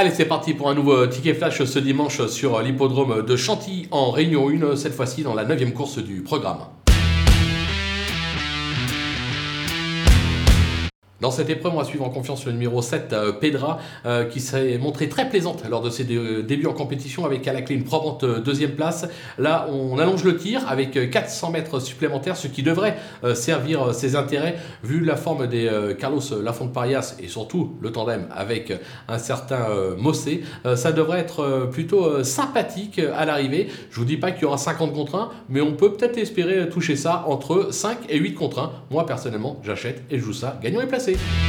Allez, c'est parti pour un nouveau ticket flash ce dimanche sur l'hippodrome de Chantilly en Réunion 1, cette fois-ci dans la 9 course du programme. Dans cette épreuve, on va suivre en confiance le numéro 7, euh, Pedra, euh, qui s'est montrée très plaisante lors de ses débuts en compétition avec à la clé une probante euh, deuxième place. Là, on allonge le tir avec 400 mètres supplémentaires, ce qui devrait servir ses intérêts vu la forme des Carlos Lafont Parias et surtout le tandem avec un certain Mossé. ça devrait être plutôt sympathique à l'arrivée. Je vous dis pas qu'il y aura 50 contre 1, mais on peut peut-être espérer toucher ça entre 5 et 8 contre 1. Moi, personnellement, j'achète et je joue ça gagnant et placé. Chelsea.